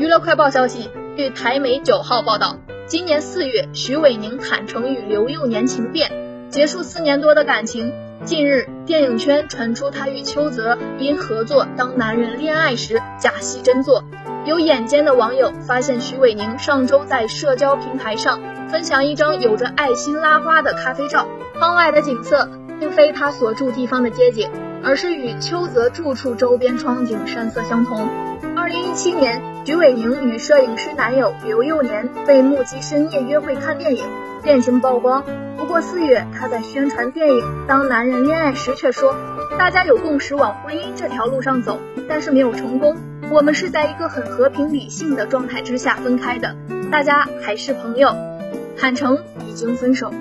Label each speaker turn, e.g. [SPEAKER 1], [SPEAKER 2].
[SPEAKER 1] 娱乐快报消息，据台媒九号报道，今年四月，徐伟宁坦诚与刘幼年情变，结束四年多的感情。近日，电影圈传出他与邱泽因合作《当男人恋爱时》假戏真做。有眼尖的网友发现，徐伟宁上周在社交平台上分享一张有着爱心拉花的咖啡照，窗外的景色并非他所住地方的街景，而是与邱泽住处周边窗景山色相同。二零一七年，徐伟宁与摄影师男友刘幼年被目击深夜约会看电影，恋情曝光。不过四月，他在宣传电影《当男人恋爱时》却说，大家有共识往婚姻这条路上走，但是没有成功。我们是在一个很和平理性的状态之下分开的，大家还是朋友，坦诚已经分手。